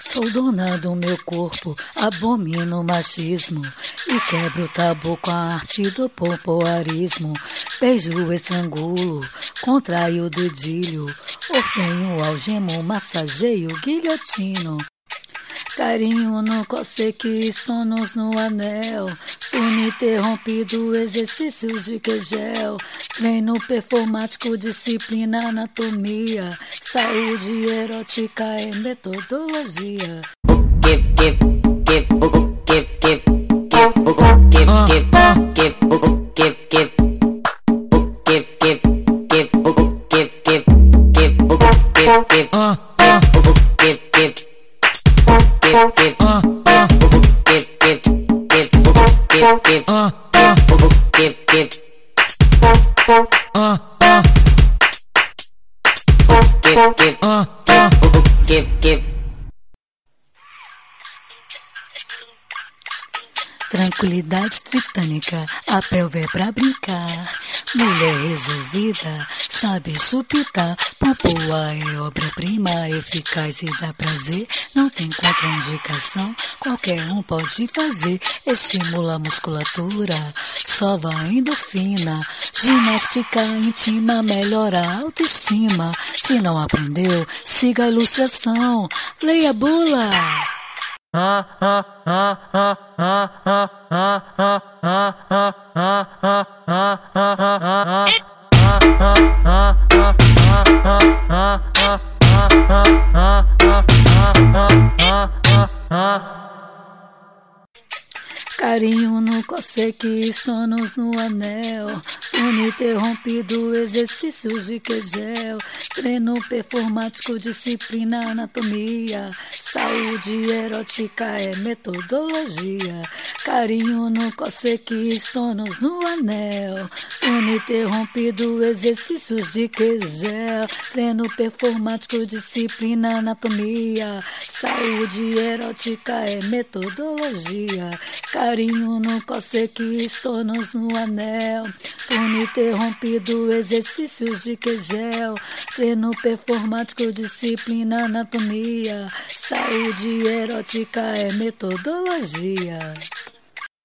Sou dona do meu corpo, abomino o machismo e quebro o tabu com a arte do pompoarismo. Beijo, estrangulo, contraio o dedilho, ordenho, algemo, massageio, guilhotino. Carinho no coceque, sonos no anel. Turno interrompido, exercícios de quegel. Treino performático, disciplina, anatomia. Saúde erótica é metodologia. Ah, ah. Ah, ah. Tranquilidade tritânica, a pelve é pra brincar. Mulher resolvida, sabe chupitar. Popoa é obra-prima, eficaz e dá prazer. Não tem contraindicação, qualquer um pode fazer. Estimula a musculatura, sova a endorfina. Ginástica íntima melhora a autoestima. Se não aprendeu, siga a ilustração. Leia a bula. Ah Carinho no coceque, sonos no anel. Uninterrompido, exercícios de quegel. Treino performático, disciplina, anatomia. Saúde erótica é metodologia. Carinho no coceque, sonos no anel. Uninterrompido, exercícios de quegel. Treino performático, disciplina, anatomia. Saúde erótica é metodologia. Carinho no coceque, sonos no anel. Turno interrompido, exercícios de quegel. Treino performático, disciplina, anatomia. Saúde erótica é metodologia.